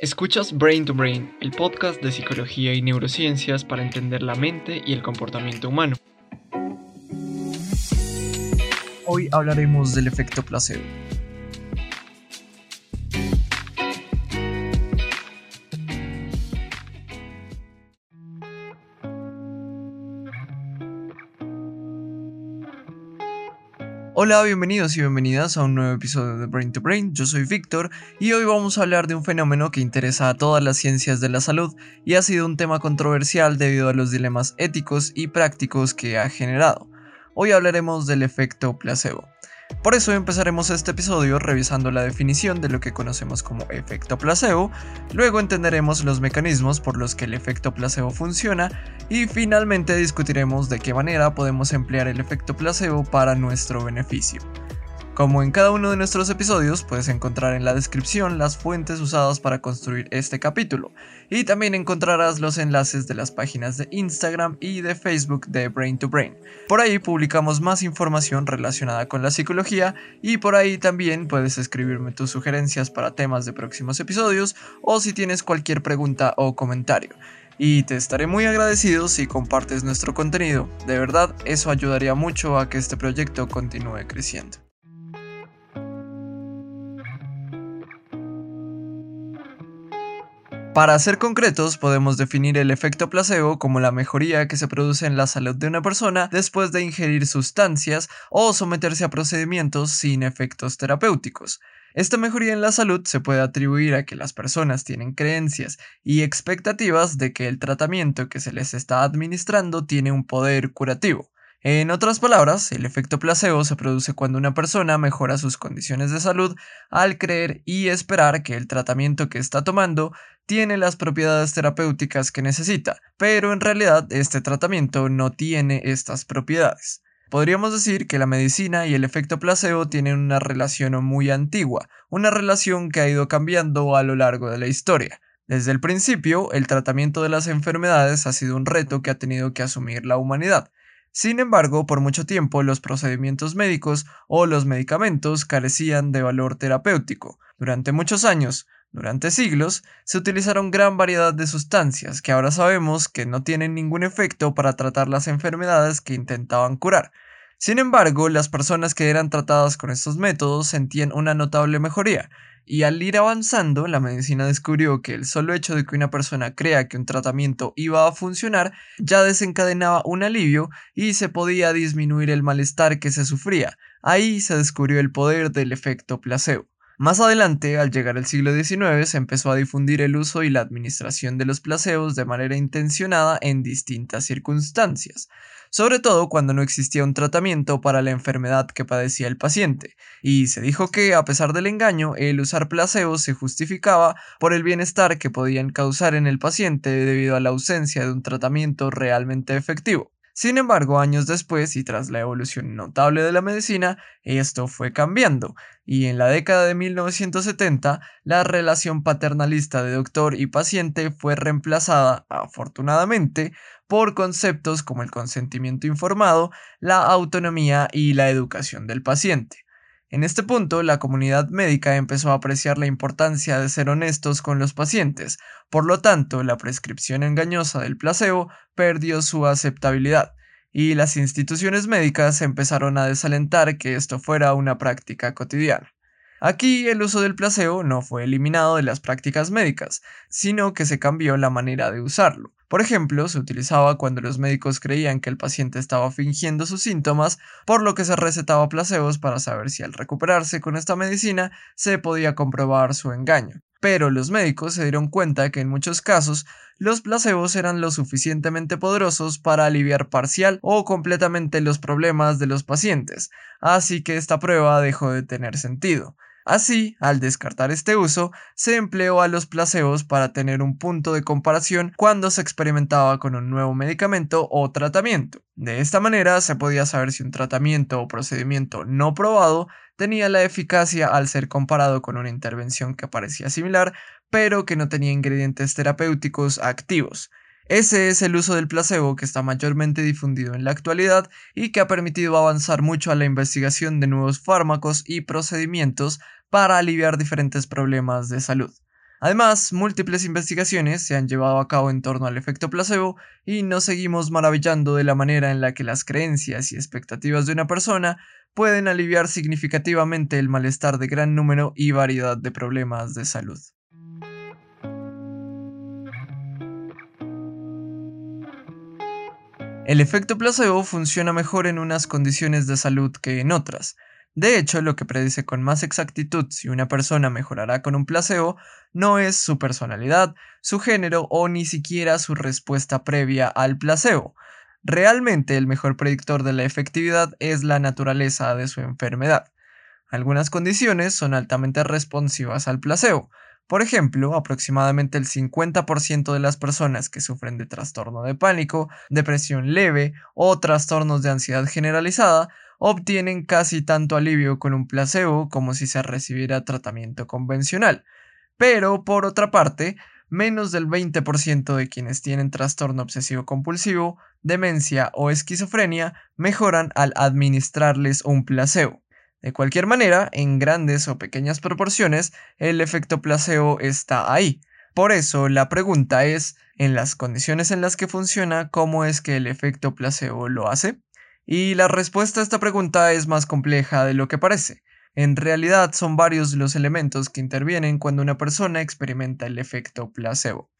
Escuchas Brain to Brain, el podcast de psicología y neurociencias para entender la mente y el comportamiento humano. Hoy hablaremos del efecto placebo. Hola, bienvenidos y bienvenidas a un nuevo episodio de Brain to Brain. Yo soy Víctor y hoy vamos a hablar de un fenómeno que interesa a todas las ciencias de la salud y ha sido un tema controversial debido a los dilemas éticos y prácticos que ha generado. Hoy hablaremos del efecto placebo. Por eso empezaremos este episodio revisando la definición de lo que conocemos como efecto placebo, luego entenderemos los mecanismos por los que el efecto placebo funciona y finalmente discutiremos de qué manera podemos emplear el efecto placebo para nuestro beneficio. Como en cada uno de nuestros episodios, puedes encontrar en la descripción las fuentes usadas para construir este capítulo, y también encontrarás los enlaces de las páginas de Instagram y de Facebook de Brain to Brain. Por ahí publicamos más información relacionada con la psicología y por ahí también puedes escribirme tus sugerencias para temas de próximos episodios o si tienes cualquier pregunta o comentario y te estaré muy agradecido si compartes nuestro contenido. De verdad, eso ayudaría mucho a que este proyecto continúe creciendo. Para ser concretos, podemos definir el efecto placebo como la mejoría que se produce en la salud de una persona después de ingerir sustancias o someterse a procedimientos sin efectos terapéuticos. Esta mejoría en la salud se puede atribuir a que las personas tienen creencias y expectativas de que el tratamiento que se les está administrando tiene un poder curativo. En otras palabras, el efecto placebo se produce cuando una persona mejora sus condiciones de salud al creer y esperar que el tratamiento que está tomando tiene las propiedades terapéuticas que necesita, pero en realidad este tratamiento no tiene estas propiedades. Podríamos decir que la medicina y el efecto placebo tienen una relación muy antigua, una relación que ha ido cambiando a lo largo de la historia. Desde el principio, el tratamiento de las enfermedades ha sido un reto que ha tenido que asumir la humanidad, sin embargo, por mucho tiempo los procedimientos médicos o los medicamentos carecían de valor terapéutico. Durante muchos años, durante siglos, se utilizaron gran variedad de sustancias que ahora sabemos que no tienen ningún efecto para tratar las enfermedades que intentaban curar. Sin embargo, las personas que eran tratadas con estos métodos sentían una notable mejoría, y al ir avanzando, la medicina descubrió que el solo hecho de que una persona crea que un tratamiento iba a funcionar ya desencadenaba un alivio y se podía disminuir el malestar que se sufría. Ahí se descubrió el poder del efecto placebo. Más adelante, al llegar al siglo XIX, se empezó a difundir el uso y la administración de los placebos de manera intencionada en distintas circunstancias sobre todo cuando no existía un tratamiento para la enfermedad que padecía el paciente, y se dijo que, a pesar del engaño, el usar placebos se justificaba por el bienestar que podían causar en el paciente debido a la ausencia de un tratamiento realmente efectivo. Sin embargo, años después y tras la evolución notable de la medicina, esto fue cambiando, y en la década de 1970, la relación paternalista de doctor y paciente fue reemplazada, afortunadamente, por conceptos como el consentimiento informado, la autonomía y la educación del paciente. En este punto, la comunidad médica empezó a apreciar la importancia de ser honestos con los pacientes, por lo tanto, la prescripción engañosa del placebo perdió su aceptabilidad, y las instituciones médicas empezaron a desalentar que esto fuera una práctica cotidiana. Aquí el uso del placebo no fue eliminado de las prácticas médicas, sino que se cambió la manera de usarlo. Por ejemplo, se utilizaba cuando los médicos creían que el paciente estaba fingiendo sus síntomas, por lo que se recetaba placebos para saber si al recuperarse con esta medicina se podía comprobar su engaño. Pero los médicos se dieron cuenta que en muchos casos los placebos eran lo suficientemente poderosos para aliviar parcial o completamente los problemas de los pacientes, así que esta prueba dejó de tener sentido. Así, al descartar este uso, se empleó a los placebos para tener un punto de comparación cuando se experimentaba con un nuevo medicamento o tratamiento. De esta manera se podía saber si un tratamiento o procedimiento no probado tenía la eficacia al ser comparado con una intervención que parecía similar, pero que no tenía ingredientes terapéuticos activos. Ese es el uso del placebo que está mayormente difundido en la actualidad y que ha permitido avanzar mucho a la investigación de nuevos fármacos y procedimientos para aliviar diferentes problemas de salud. Además, múltiples investigaciones se han llevado a cabo en torno al efecto placebo y nos seguimos maravillando de la manera en la que las creencias y expectativas de una persona pueden aliviar significativamente el malestar de gran número y variedad de problemas de salud. El efecto placebo funciona mejor en unas condiciones de salud que en otras, de hecho, lo que predice con más exactitud si una persona mejorará con un placebo no es su personalidad, su género o ni siquiera su respuesta previa al placebo. Realmente el mejor predictor de la efectividad es la naturaleza de su enfermedad. Algunas condiciones son altamente responsivas al placebo. Por ejemplo, aproximadamente el 50% de las personas que sufren de trastorno de pánico, depresión leve o trastornos de ansiedad generalizada obtienen casi tanto alivio con un placebo como si se recibiera tratamiento convencional. Pero, por otra parte, menos del 20% de quienes tienen trastorno obsesivo compulsivo, demencia o esquizofrenia mejoran al administrarles un placebo. De cualquier manera, en grandes o pequeñas proporciones, el efecto placebo está ahí. Por eso, la pregunta es, en las condiciones en las que funciona, ¿cómo es que el efecto placebo lo hace? Y la respuesta a esta pregunta es más compleja de lo que parece. En realidad son varios los elementos que intervienen cuando una persona experimenta el efecto placebo.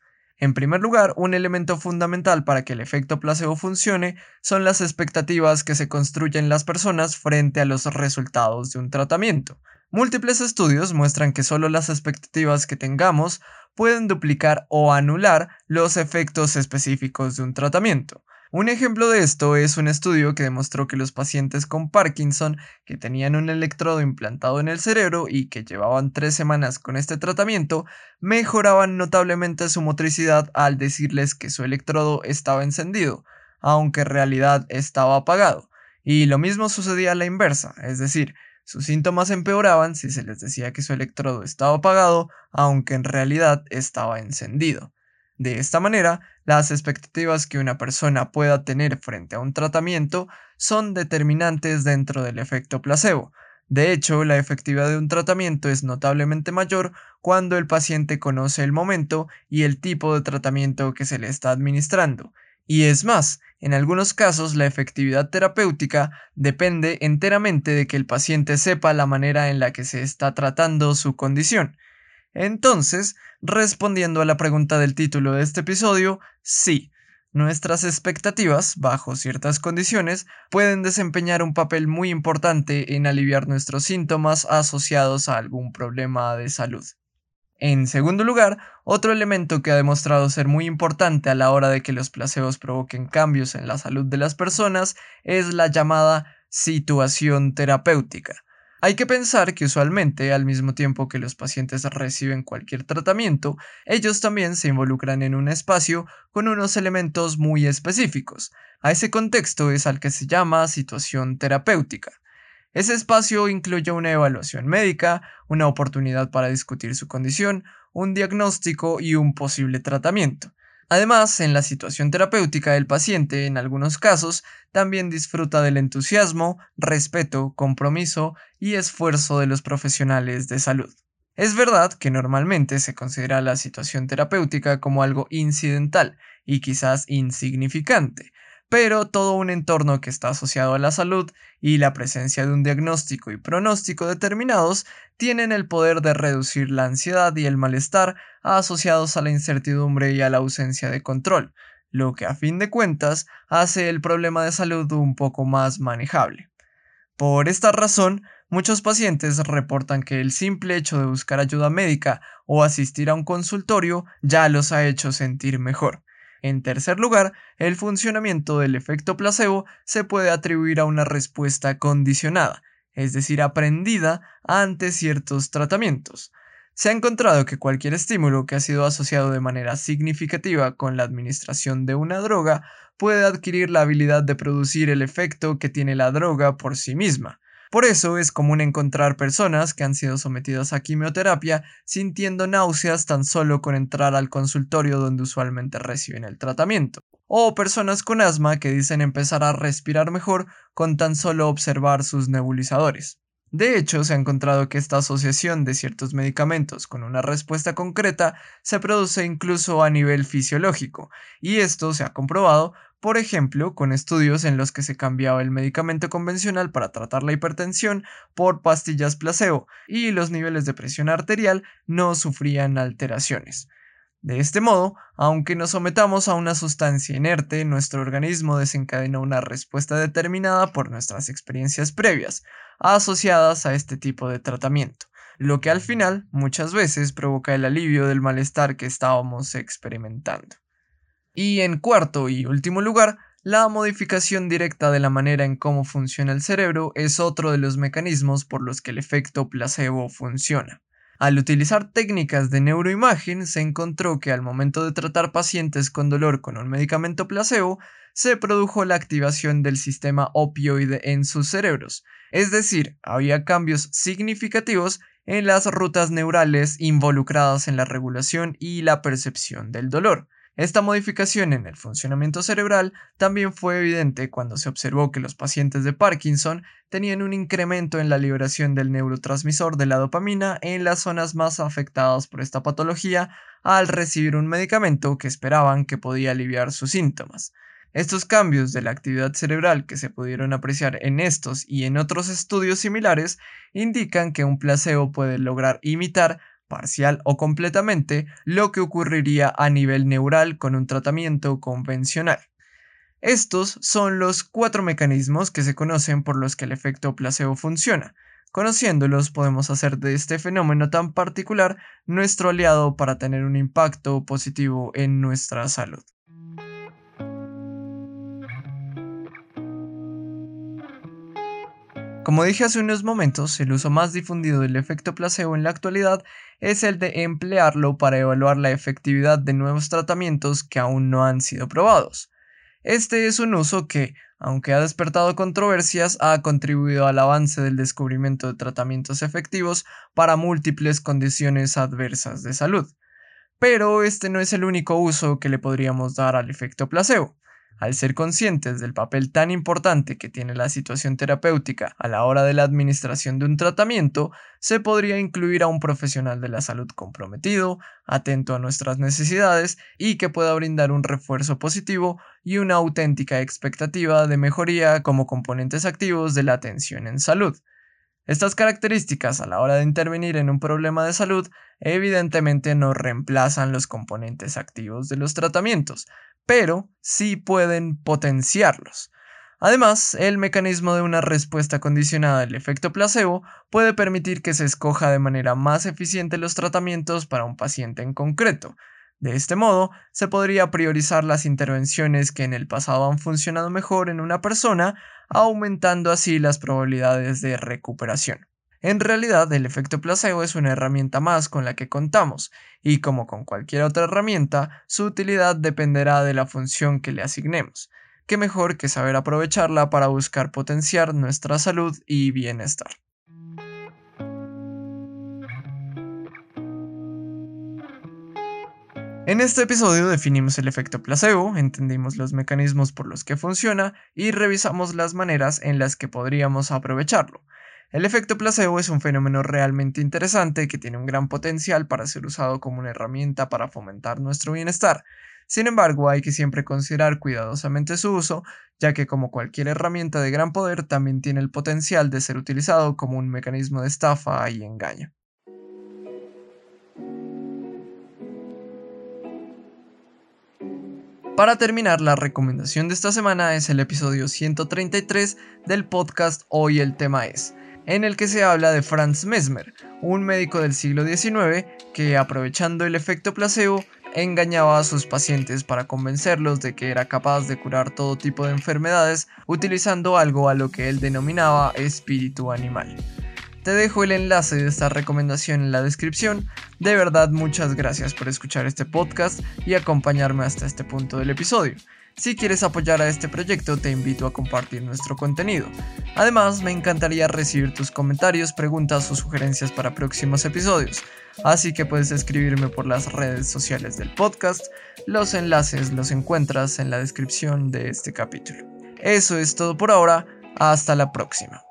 En primer lugar, un elemento fundamental para que el efecto placebo funcione son las expectativas que se construyen las personas frente a los resultados de un tratamiento. Múltiples estudios muestran que solo las expectativas que tengamos pueden duplicar o anular los efectos específicos de un tratamiento. Un ejemplo de esto es un estudio que demostró que los pacientes con Parkinson que tenían un electrodo implantado en el cerebro y que llevaban tres semanas con este tratamiento mejoraban notablemente su motricidad al decirles que su electrodo estaba encendido, aunque en realidad estaba apagado. Y lo mismo sucedía a la inversa, es decir, sus síntomas empeoraban si se les decía que su electrodo estaba apagado, aunque en realidad estaba encendido. De esta manera, las expectativas que una persona pueda tener frente a un tratamiento son determinantes dentro del efecto placebo. De hecho, la efectividad de un tratamiento es notablemente mayor cuando el paciente conoce el momento y el tipo de tratamiento que se le está administrando. Y es más, en algunos casos la efectividad terapéutica depende enteramente de que el paciente sepa la manera en la que se está tratando su condición. Entonces, respondiendo a la pregunta del título de este episodio, sí, nuestras expectativas, bajo ciertas condiciones, pueden desempeñar un papel muy importante en aliviar nuestros síntomas asociados a algún problema de salud. En segundo lugar, otro elemento que ha demostrado ser muy importante a la hora de que los placebos provoquen cambios en la salud de las personas es la llamada situación terapéutica. Hay que pensar que usualmente, al mismo tiempo que los pacientes reciben cualquier tratamiento, ellos también se involucran en un espacio con unos elementos muy específicos. A ese contexto es al que se llama situación terapéutica. Ese espacio incluye una evaluación médica, una oportunidad para discutir su condición, un diagnóstico y un posible tratamiento. Además, en la situación terapéutica del paciente, en algunos casos, también disfruta del entusiasmo, respeto, compromiso y esfuerzo de los profesionales de salud. Es verdad que normalmente se considera la situación terapéutica como algo incidental y quizás insignificante, pero todo un entorno que está asociado a la salud y la presencia de un diagnóstico y pronóstico determinados tienen el poder de reducir la ansiedad y el malestar asociados a la incertidumbre y a la ausencia de control, lo que a fin de cuentas hace el problema de salud un poco más manejable. Por esta razón, muchos pacientes reportan que el simple hecho de buscar ayuda médica o asistir a un consultorio ya los ha hecho sentir mejor. En tercer lugar, el funcionamiento del efecto placebo se puede atribuir a una respuesta condicionada, es decir, aprendida ante ciertos tratamientos. Se ha encontrado que cualquier estímulo que ha sido asociado de manera significativa con la administración de una droga puede adquirir la habilidad de producir el efecto que tiene la droga por sí misma. Por eso es común encontrar personas que han sido sometidas a quimioterapia sintiendo náuseas tan solo con entrar al consultorio donde usualmente reciben el tratamiento, o personas con asma que dicen empezar a respirar mejor con tan solo observar sus nebulizadores. De hecho, se ha encontrado que esta asociación de ciertos medicamentos con una respuesta concreta se produce incluso a nivel fisiológico, y esto se ha comprobado, por ejemplo, con estudios en los que se cambiaba el medicamento convencional para tratar la hipertensión por pastillas placebo, y los niveles de presión arterial no sufrían alteraciones. De este modo, aunque nos sometamos a una sustancia inerte, nuestro organismo desencadena una respuesta determinada por nuestras experiencias previas, asociadas a este tipo de tratamiento, lo que al final muchas veces provoca el alivio del malestar que estábamos experimentando. Y en cuarto y último lugar, la modificación directa de la manera en cómo funciona el cerebro es otro de los mecanismos por los que el efecto placebo funciona. Al utilizar técnicas de neuroimagen, se encontró que al momento de tratar pacientes con dolor con un medicamento placebo, se produjo la activación del sistema opioide en sus cerebros, es decir, había cambios significativos en las rutas neurales involucradas en la regulación y la percepción del dolor. Esta modificación en el funcionamiento cerebral también fue evidente cuando se observó que los pacientes de Parkinson tenían un incremento en la liberación del neurotransmisor de la dopamina en las zonas más afectadas por esta patología al recibir un medicamento que esperaban que podía aliviar sus síntomas. Estos cambios de la actividad cerebral que se pudieron apreciar en estos y en otros estudios similares indican que un placebo puede lograr imitar parcial o completamente lo que ocurriría a nivel neural con un tratamiento convencional. Estos son los cuatro mecanismos que se conocen por los que el efecto placebo funciona. Conociéndolos podemos hacer de este fenómeno tan particular nuestro aliado para tener un impacto positivo en nuestra salud. Como dije hace unos momentos, el uso más difundido del efecto placebo en la actualidad es el de emplearlo para evaluar la efectividad de nuevos tratamientos que aún no han sido probados. Este es un uso que, aunque ha despertado controversias, ha contribuido al avance del descubrimiento de tratamientos efectivos para múltiples condiciones adversas de salud. Pero este no es el único uso que le podríamos dar al efecto placebo. Al ser conscientes del papel tan importante que tiene la situación terapéutica a la hora de la administración de un tratamiento, se podría incluir a un profesional de la salud comprometido, atento a nuestras necesidades y que pueda brindar un refuerzo positivo y una auténtica expectativa de mejoría como componentes activos de la atención en salud. Estas características a la hora de intervenir en un problema de salud evidentemente no reemplazan los componentes activos de los tratamientos, pero sí pueden potenciarlos. Además, el mecanismo de una respuesta condicionada al efecto placebo puede permitir que se escoja de manera más eficiente los tratamientos para un paciente en concreto. De este modo, se podría priorizar las intervenciones que en el pasado han funcionado mejor en una persona aumentando así las probabilidades de recuperación. En realidad, el efecto placebo es una herramienta más con la que contamos, y como con cualquier otra herramienta, su utilidad dependerá de la función que le asignemos. Qué mejor que saber aprovecharla para buscar potenciar nuestra salud y bienestar. En este episodio definimos el efecto placebo, entendimos los mecanismos por los que funciona y revisamos las maneras en las que podríamos aprovecharlo. El efecto placebo es un fenómeno realmente interesante que tiene un gran potencial para ser usado como una herramienta para fomentar nuestro bienestar. Sin embargo, hay que siempre considerar cuidadosamente su uso, ya que como cualquier herramienta de gran poder también tiene el potencial de ser utilizado como un mecanismo de estafa y engaño. Para terminar, la recomendación de esta semana es el episodio 133 del podcast Hoy el tema es, en el que se habla de Franz Mesmer, un médico del siglo XIX que, aprovechando el efecto placebo, engañaba a sus pacientes para convencerlos de que era capaz de curar todo tipo de enfermedades utilizando algo a lo que él denominaba espíritu animal. Te dejo el enlace de esta recomendación en la descripción. De verdad, muchas gracias por escuchar este podcast y acompañarme hasta este punto del episodio. Si quieres apoyar a este proyecto, te invito a compartir nuestro contenido. Además, me encantaría recibir tus comentarios, preguntas o sugerencias para próximos episodios. Así que puedes escribirme por las redes sociales del podcast. Los enlaces los encuentras en la descripción de este capítulo. Eso es todo por ahora. Hasta la próxima.